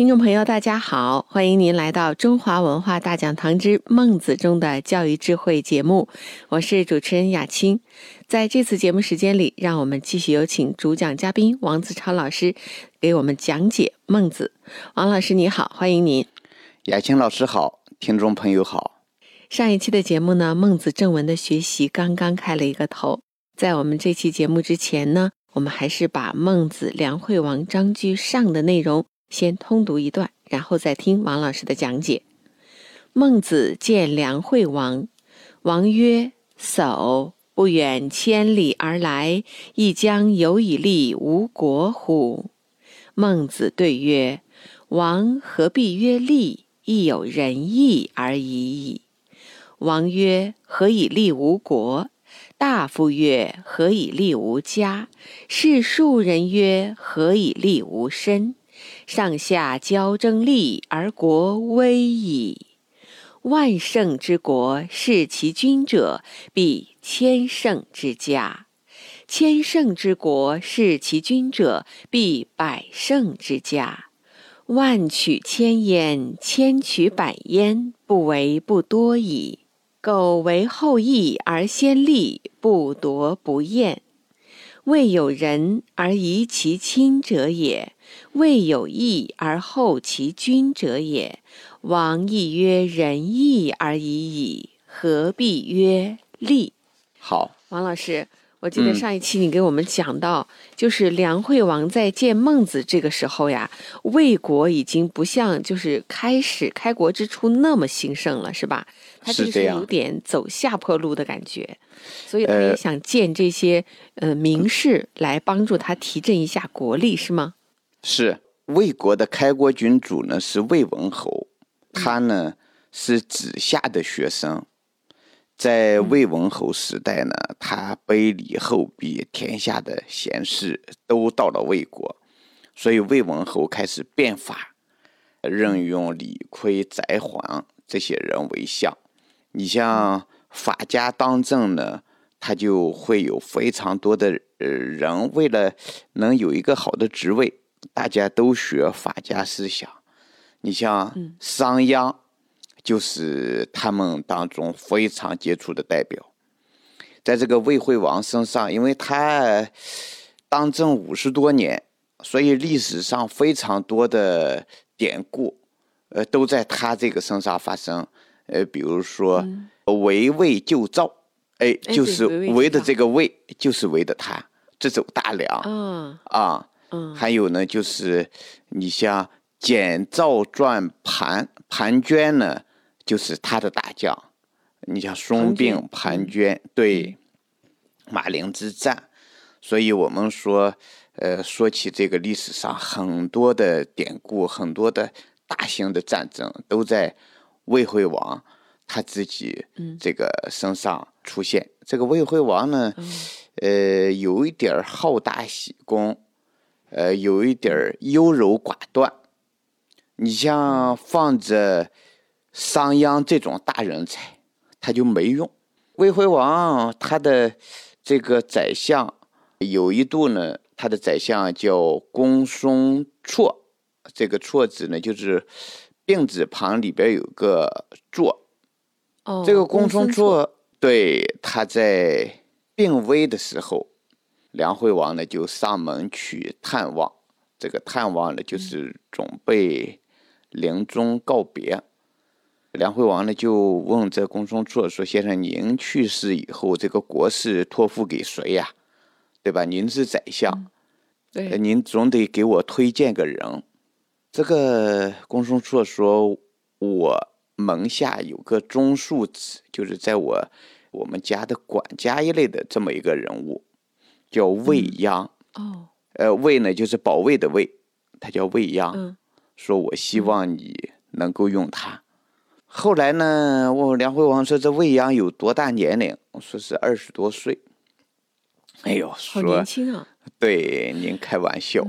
听众朋友，大家好，欢迎您来到中华文化大讲堂之《孟子中的教育智慧》节目，我是主持人雅青。在这次节目时间里，让我们继续有请主讲嘉宾王子超老师给我们讲解孟子。王老师你好，欢迎您。雅青老师好，听众朋友好。上一期的节目呢，孟子正文的学习刚刚开了一个头。在我们这期节目之前呢，我们还是把《孟子·梁惠王章句上》的内容。先通读一段，然后再听王老师的讲解。孟子见梁惠王，王曰：“叟不远千里而来，亦将有以利吴国乎？”孟子对曰：“王何必曰利？亦有仁义而已矣。”王曰：“何以利吴国？”大夫曰：“何以利吴家？”士庶人曰：“何以利吴身？”上下交争利而国危矣。万乘之国，视其君者，必千乘之家；千乘之国，视其君者，必百乘之家。万取千焉，千取百焉，不为不多矣。苟为后义而先立，不夺不厌。未有仁而遗其亲者也。未有义而后其君者也，王亦曰仁义而已矣，何必曰利？好，王老师，我记得上一期你给我们讲到，就是梁惠王在见孟子这个时候呀，魏国已经不像就是开始开国之初那么兴盛了，是吧？他就是有点走下坡路的感觉，所以他也想见这些呃名士来帮助他提振一下国力，是吗？是魏国的开国君主呢，是魏文侯，他呢是子夏的学生，在魏文侯时代呢，他卑礼后弊，天下的贤士都到了魏国，所以魏文侯开始变法，任用李悝、翟璜这些人为相。你像法家当政呢，他就会有非常多的人，为了能有一个好的职位。大家都学法家思想，你像商鞅，就是他们当中非常杰出的代表。在这个魏惠王身上，因为他当政五十多年，所以历史上非常多的典故，呃，都在他这个身上发生。呃，比如说围魏救赵，哎，就是围的这个魏，就是围的他，这走大梁。嗯啊。嗯，还有呢，就是你像简赵传庞庞涓呢，就是他的大将。你像孙膑、庞涓，对马陵之战。所以我们说，呃，说起这个历史上很多的典故，很多的大型的战争，都在魏惠王他自己这个身上出现。这个魏惠王呢，呃，有一点好大喜功。呃，有一点优柔寡断。你像放着商鞅这种大人才，他就没用。魏惠王他的这个宰相有一度呢，他的宰相叫公孙绰，这个绰字呢就是病字旁里边有个座。哦，这个公孙座对他在病危的时候。梁惠王呢，就上门去探望。这个探望呢，就是准备临终告别。梁惠王呢，就问这公孙痤说：“先生，您去世以后，这个国事托付给谁呀？对吧？您是宰相，对，您总得给我推荐个人。”这个公孙痤说：“我门下有个中庶子，就是在我我们家的管家一类的这么一个人物。”叫卫鞅哦，呃，卫呢就是保卫的卫，他叫卫鞅，说我希望你能够用他。后来呢，我梁惠王说这卫鞅有多大年龄？说是二十多岁。哎呦，说年轻啊！对，您开玩笑，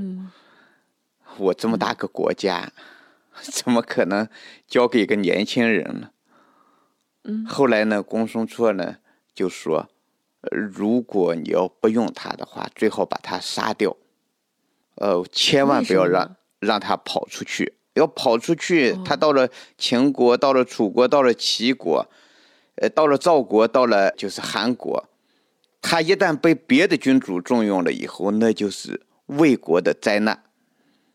我这么大个国家，怎么可能交给一个年轻人呢？嗯，后来呢，公孙痤呢就说，如果你要不用他的话，最好把他杀掉，呃，千万不要让让他跑出去。要跑出去，他到了秦国，到了楚国，到了齐国，呃，到了赵国，到了就是韩国，他一旦被别的君主重用了以后，那就是魏国的灾难。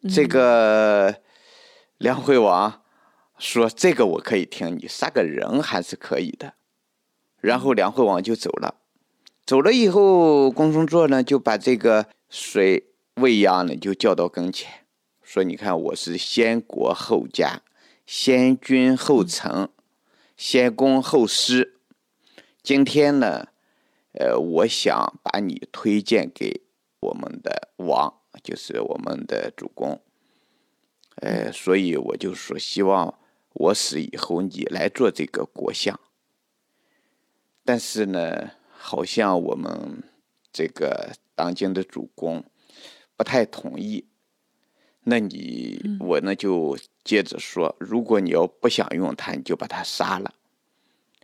这个梁惠王说：“这个我可以听，你杀个人还是可以的。”然后梁惠王就走了。走了以后，公孙痤呢就把这个水未央呢就叫到跟前。说：“你看，我是先国后家，先君后臣，先公后私。今天呢，呃，我想把你推荐给我们的王，就是我们的主公。呃，所以我就说，希望我死以后你来做这个国相。但是呢，好像我们这个当今的主公不太同意。”那你我呢就接着说，如果你要不想用他，你就把他杀了。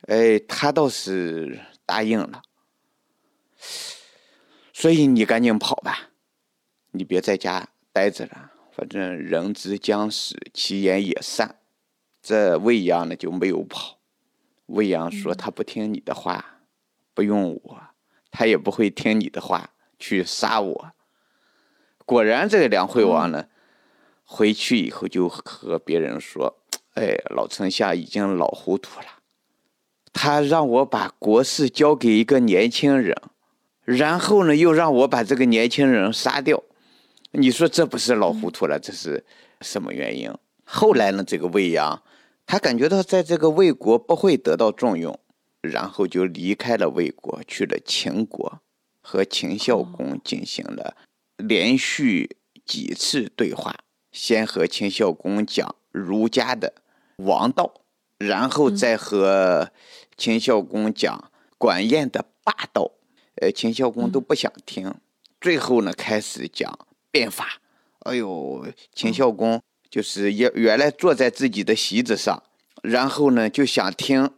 哎，他倒是答应了。所以你赶紧跑吧，你别在家待着了。反正人之将死，其言也善。这未央呢就没有跑。未央说他不听你的话，不用我，他也不会听你的话去杀我。果然，这个梁惠王呢。回去以后就和别人说：“哎，老丞相已经老糊涂了，他让我把国事交给一个年轻人，然后呢又让我把这个年轻人杀掉。你说这不是老糊涂了？这是什么原因？”后来呢，这个魏阳他感觉到在这个魏国不会得到重用，然后就离开了魏国，去了秦国，和秦孝公进行了连续几次对话。先和秦孝公讲儒家的王道，然后再和秦孝公讲管晏的霸道，呃，秦孝公都不想听。最后呢，开始讲变法。哎呦，秦孝公就是原原来坐在自己的席子上，然后呢就想听，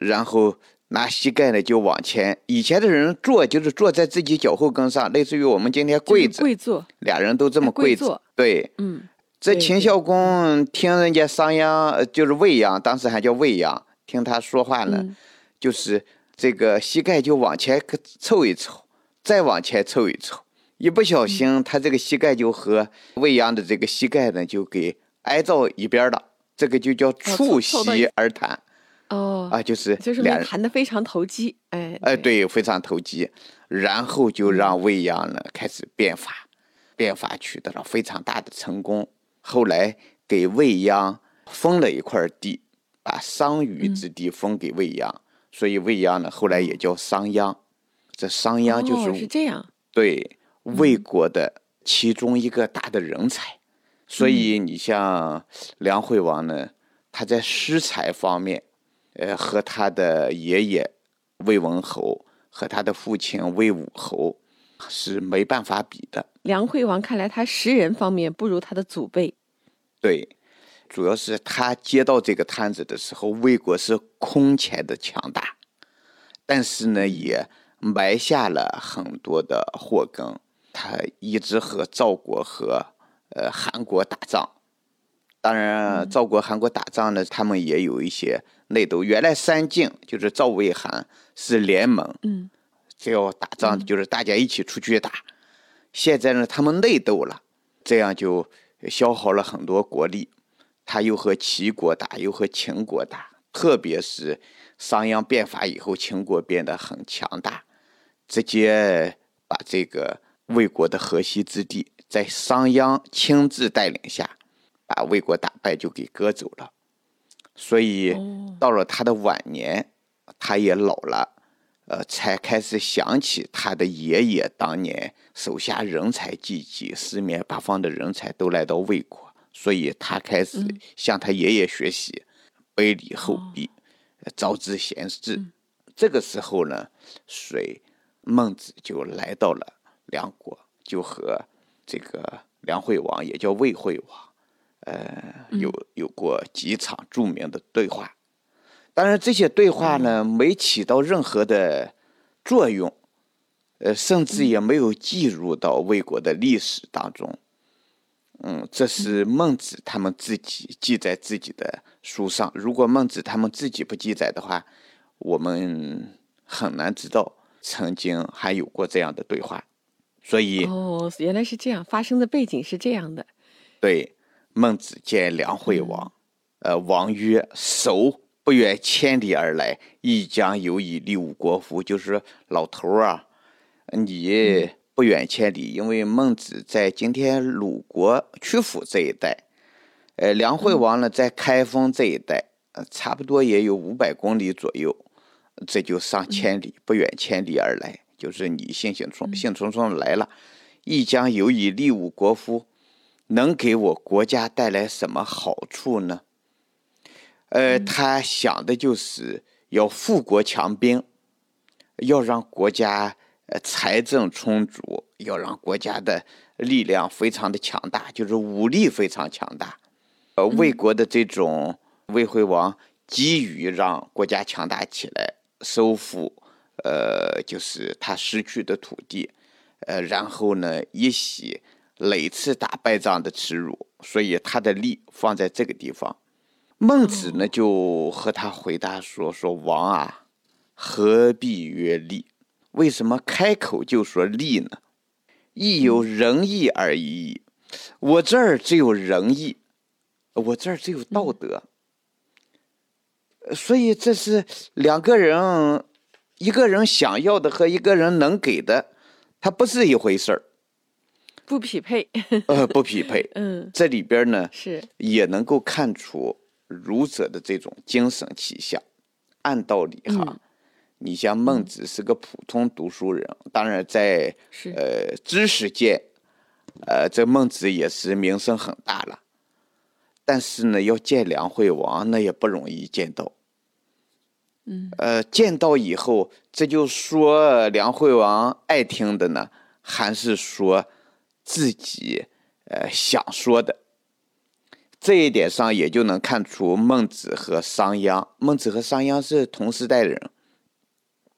然后拿膝盖呢就往前。以前的人坐就是坐在自己脚后跟上，类似于我们今天跪着，跪坐，俩人都这么跪着。对，嗯。这秦孝公听人家商鞅，就是未央，当时还叫未央，听他说话呢，就是这个膝盖就往前凑一凑，再往前凑一凑，一不小心他这个膝盖就和未央的这个膝盖呢就给挨到一边了，这个就叫触膝而谈。哦，啊，就是就是谈的非常投机，哎哎，对，非常投机，然后就让未央呢开始变法，变法取得了非常大的成功。后来给未央封了一块地，把商於之地封给未央，所以未央呢后来也叫商鞅。这商鞅就是是这样，对魏国的其中一个大的人才。所以你像梁惠王呢，他在诗才方面，呃，和他的爷爷魏文侯和他的父亲魏武侯是没办法比的。梁惠王看来他识人方面不如他的祖辈。对，主要是他接到这个摊子的时候，魏国是空前的强大，但是呢，也埋下了很多的祸根。他一直和赵国和呃韩国打仗，当然赵国、韩国打仗呢，他们也有一些内斗。原来三晋就是赵、魏、韩是联盟，嗯，只要打仗就是大家一起出去打。现在呢，他们内斗了，这样就消耗了很多国力。他又和齐国打，又和秦国打，特别是商鞅变法以后，秦国变得很强大，直接把这个魏国的河西之地，在商鞅亲自带领下，把魏国打败，就给割走了。所以到了他的晚年，他也老了。呃，才开始想起他的爷爷当年手下人才济济，四面八方的人才都来到魏国，所以他开始向他爷爷学习，卑礼后卑，招之贤士。这个时候呢，水孟子就来到了梁国，就和这个梁惠王，也叫魏惠王，呃，有有过几场著名的对话。当然，这些对话呢，没起到任何的作用，呃，甚至也没有记入到魏国的历史当中。嗯，这是孟子他们自己记在自己的书上。如果孟子他们自己不记载的话，我们很难知道曾经还有过这样的对话。所以哦，原来是这样，发生的背景是这样的。对，孟子见梁惠王，呃，王曰：“叟不远千里而来，亦将有以利吾国乎？”就是老头儿啊，你。不远千里，因为孟子在今天鲁国曲阜这一带，呃，梁惠王呢在开封这一带，呃，差不多也有五百公里左右，这就上千里，不远千里而来，就是你兴兴冲兴冲冲来了，亦将有以利吾国夫？能给我国家带来什么好处呢？呃，他想的就是要富国强兵，要让国家。呃，财政充足，要让国家的力量非常的强大，就是武力非常强大。呃，魏国的这种魏惠王急于让国家强大起来，收复呃，就是他失去的土地，呃，然后呢，一洗累次打败仗的耻辱，所以他的力放在这个地方。孟子呢，就和他回答说：“说王啊，何必曰利？”为什么开口就说利呢？亦有仁义而已矣。我这儿只有仁义，我这儿只有道德。所以这是两个人，一个人想要的和一个人能给的，它不是一回事儿，不匹配。呃，不匹配。嗯，这里边呢是也能够看出儒者的这种精神气象。按道理哈。你像孟子是个普通读书人，当然在呃知识界，呃这孟子也是名声很大了。但是呢，要见梁惠王那也不容易见到。嗯，呃，见到以后，这就说梁惠王爱听的呢，还是说自己呃想说的？这一点上也就能看出孟子和商鞅。孟子和商鞅是同时代人。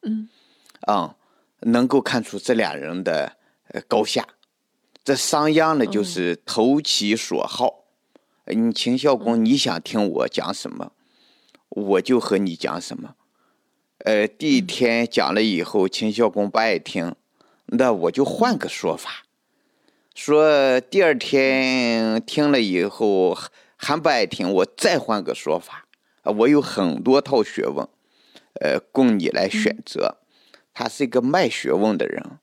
嗯，啊，能够看出这俩人的呃高下。这商鞅呢，就是投其所好。你秦孝公，你想听我讲什么，我就和你讲什么。呃，第一天讲了以后，秦孝公不爱听，那我就换个说法。说第二天听了以后还不爱听，我再换个说法。啊，我有很多套学问。呃，供你来选择。他是一个卖学问的人，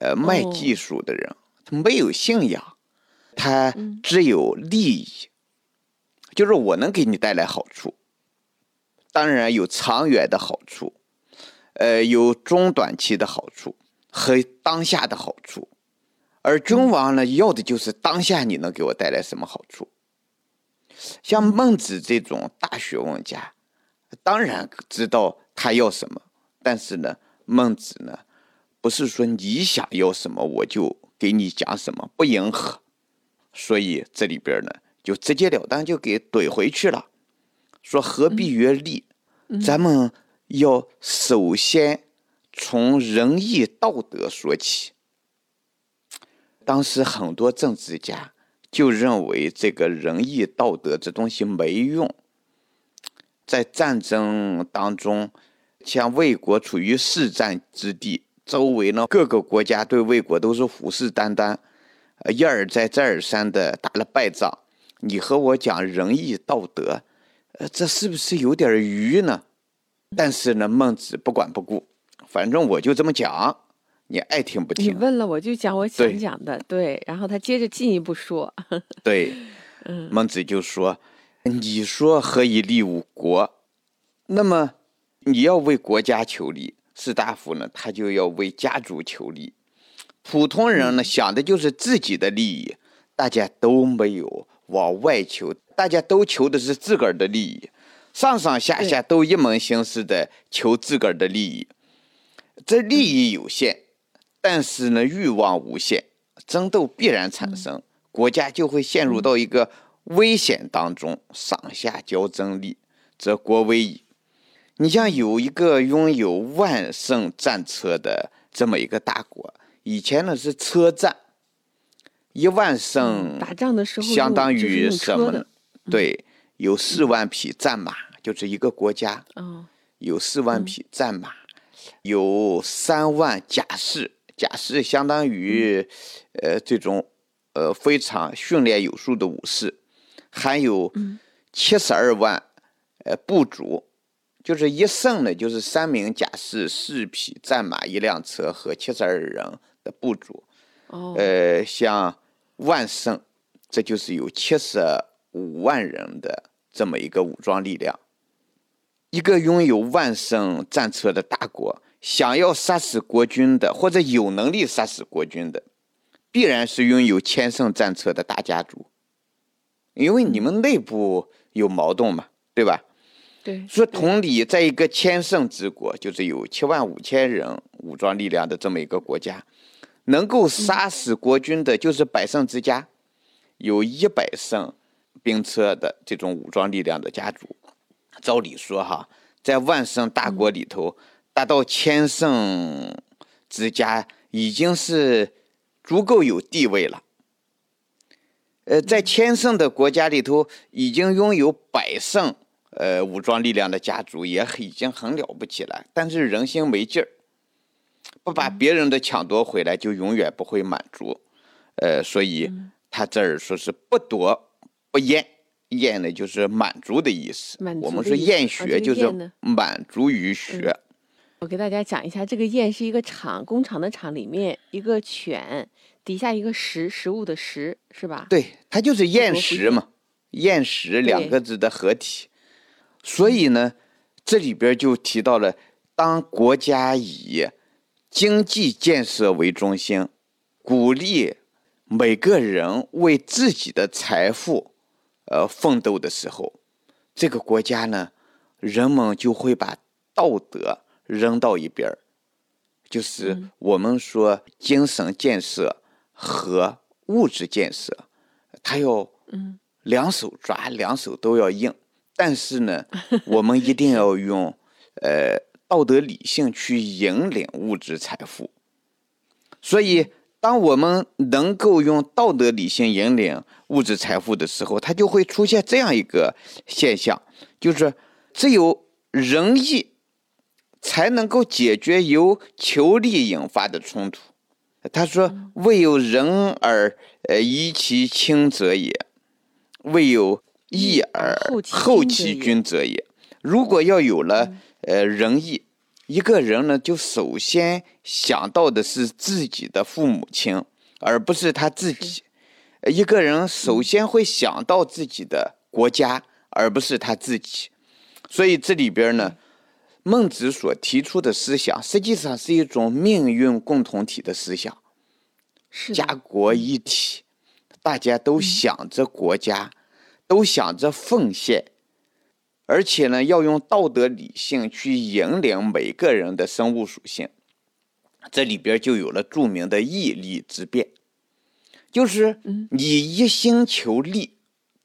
呃，卖技术的人。他没有信仰，他只有利益，就是我能给你带来好处。当然有长远的好处，呃，有中短期的好处和当下的好处。而君王呢，要的就是当下你能给我带来什么好处。像孟子这种大学问家。当然知道他要什么，但是呢，孟子呢，不是说你想要什么我就给你讲什么，不迎合，所以这里边呢，就直截了当就给怼回去了，说何必曰利？咱们要首先从仁义道德说起。当时很多政治家就认为这个仁义道德这东西没用。在战争当中，像魏国处于四战之地，周围呢各个国家对魏国都是虎视眈眈，呃一而再再而三的打了败仗。你和我讲仁义道德，呃，这是不是有点愚呢？但是呢，孟子不管不顾，反正我就这么讲，你爱听不听。你问了我就讲我想讲的，对。然后他接着进一步说，对，嗯，孟子就说。你说何以立吾国？那么你要为国家求利，士大夫呢，他就要为家族求利。普通人呢，想的就是自己的利益，大家都没有往外求，大家都求的是自个儿的利益，上上下下都一门心思的求自个儿的利益。这利益有限，但是呢，欲望无限，争斗必然产生，国家就会陷入到一个危险当中，上下交争利，则国危矣。你像有一个拥有万乘战车的这么一个大国，以前呢是车战，一万乘打仗的时候相当于什么呢？对，有四万匹战马，就是一个国家，哦，有四万匹战马，有三万甲士，甲士相当于呃这种呃非常训练有素的武士，还有七十二万呃部族。就是一胜呢，就是三名甲士、四匹战马、一辆车和七十二人的部族。哦，呃，像万胜，这就是有七十五万人的这么一个武装力量。一个拥有万胜战车的大国，想要杀死国军的，或者有能力杀死国军的，必然是拥有千胜战车的大家族，因为你们内部有矛盾嘛，对吧？对，说同理，在一个千乘之国，就是有七万五千人武装力量的这么一个国家，能够杀死国军的，就是百胜之家，有一百胜兵车的这种武装力量的家族。照理说，哈，在万圣大国里头，达到千圣之家已经是足够有地位了。呃，在千圣的国家里头，已经拥有百胜。呃，武装力量的家族也已经很了不起了，但是人心没劲儿，不把别人的抢夺回来，就永远不会满足。呃，所以他这儿说是不夺不厌，厌呢就是满足的意思。我们说厌学就是满足于学。我给大家讲一下，这个厌是一个厂，工厂的厂里面一个犬，底下一个食，食物的食，是吧？对，它就是厌食嘛，厌食两个字的合体。所以呢，这里边就提到了，当国家以经济建设为中心，鼓励每个人为自己的财富，呃奋斗的时候，这个国家呢，人们就会把道德扔到一边儿，就是我们说精神建设和物质建设，他要两手抓，两手都要硬。但是呢，我们一定要用，呃，道德理性去引领物质财富。所以，当我们能够用道德理性引领物质财富的时候，它就会出现这样一个现象，就是只有仁义才能够解决由求利引发的冲突。他说：“未有仁而呃遗其亲者也，未有。”义而后其君者也。如果要有了呃仁义，一个人呢就首先想到的是自己的父母亲，而不是他自己。一个人首先会想到自己的国家，而不是他自己。所以这里边呢，孟子所提出的思想，实际上是一种命运共同体的思想，家国一体，大家都想着国家。都想着奉献，而且呢，要用道德理性去引领每个人的生物属性。这里边就有了著名的义利之辩，就是你一心求利，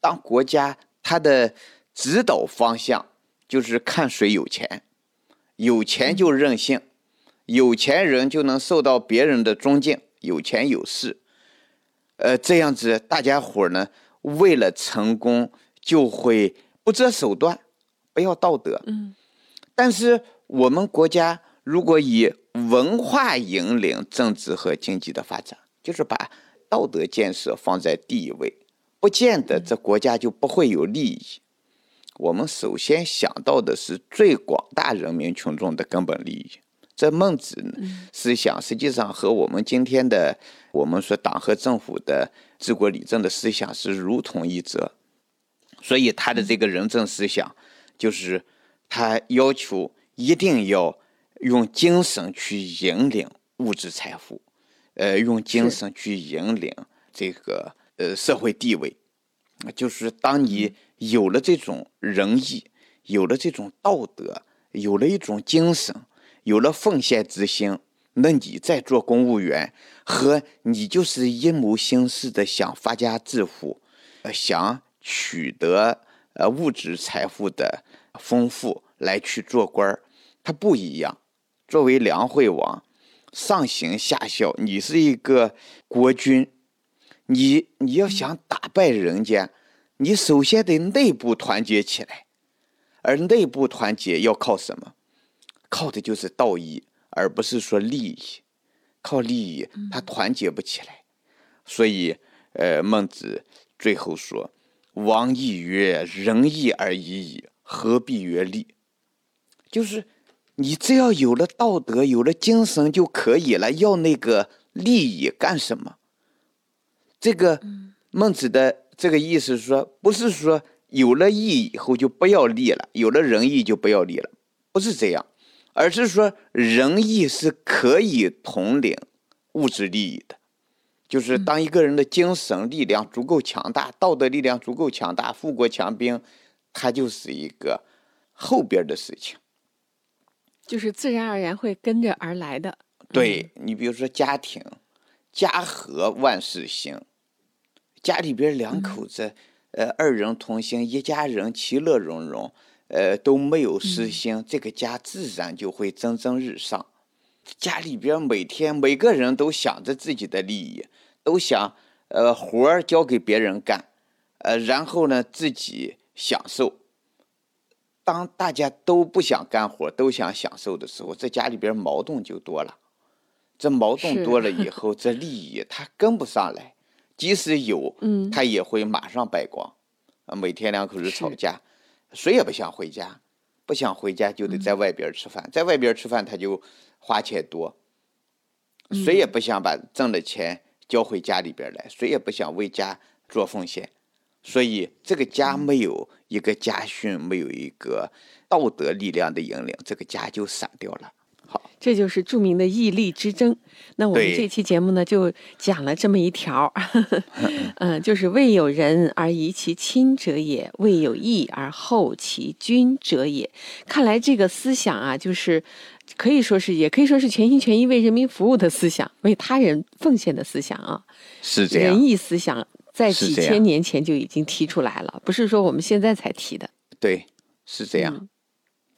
当国家它的指导方向就是看谁有钱，有钱就任性，有钱人就能受到别人的尊敬，有钱有势，呃，这样子大家伙呢。为了成功，就会不择手段，不要道德。嗯，但是我们国家如果以文化引领政治和经济的发展，就是把道德建设放在第一位，不见得这国家就不会有利益。我们首先想到的是最广大人民群众的根本利益。这孟子思想实际上和我们今天的我们说党和政府的。治国理政的思想是如同一辙，所以他的这个仁政思想，就是他要求一定要用精神去引领物质财富，呃，用精神去引领这个呃社会地位。就是当你有了这种仁义，有了这种道德，有了一种精神，有了奉献之心，那你在做公务员，和你就是一谋心思的想发家致富，呃，想取得呃物质财富的丰富来去做官儿，它不一样。作为梁惠王，上行下效，你是一个国君，你你要想打败人家，你首先得内部团结起来，而内部团结要靠什么？靠的就是道义。而不是说利益，靠利益他团结不起来，所以，呃，孟子最后说：“王亦曰：‘仁义而已矣，何必曰利？’就是你只要有了道德，有了精神就可以了，要那个利益干什么？这个孟子的这个意思是说，不是说有了义以后就不要利了，有了仁义就不要利了，不是这样。”而是说，仁义是可以统领物质利益的，就是当一个人的精神力量足够强大，道德力量足够强大，富国强兵，它就是一个后边的事情，就是自然而然会跟着而来的。对你，比如说家庭，家和万事兴，家里边两口子，呃，二人同心，一家人其乐融融。呃，都没有私心，这个家自然就会蒸蒸日上。家里边每天每个人都想着自己的利益，都想呃活儿交给别人干，呃，然后呢自己享受。当大家都不想干活，都想享受的时候，这家里边矛盾就多了。这矛盾多了以后，这利益它跟不上来，即使有，嗯，它也会马上败光。啊，每天两口子吵架。谁也不想回家，不想回家就得在外边吃饭，在外边吃饭他就花钱多。谁也不想把挣的钱交回家里边来，谁也不想为家做奉献，所以这个家没有一个家训，没有一个道德力量的引领，这个家就散掉了。这就是著名的义利之争。那我们这期节目呢，就讲了这么一条，嗯，就是未有仁而疑其亲者也，未有义而后其君者也。看来这个思想啊，就是可以说是，也可以说是全心全意为人民服务的思想，为他人奉献的思想啊。是这样，仁义思想在几千年前就已经提出来了，不是说我们现在才提的。对，是这样。嗯，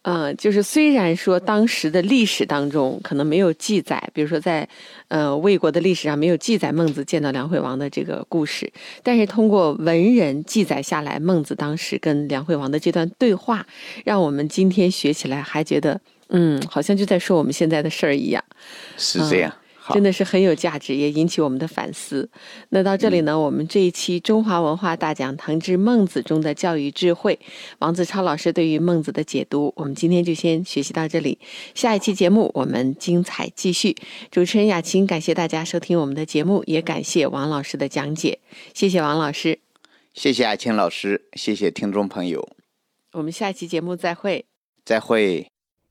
嗯就是虽然说当时的历史当中可能没有记载，比如说在呃魏国的历史上没有记载孟子见到梁惠王的这个故事，但是通过文人记载下来，孟子当时跟梁惠王的这段对话，让我们今天学起来还觉得，嗯，好像就在说我们现在的事儿一样。是这样。真的是很有价值，也引起我们的反思。那到这里呢，我们这一期《中华文化大讲堂之孟子》中的教育智慧，王子超老师对于孟子的解读，我们今天就先学习到这里。下一期节目我们精彩继续。主持人雅琴，感谢大家收听我们的节目，也感谢王老师的讲解。谢谢王老师，谢谢雅琴老师，谢谢听众朋友。我们下期节目再会。再会。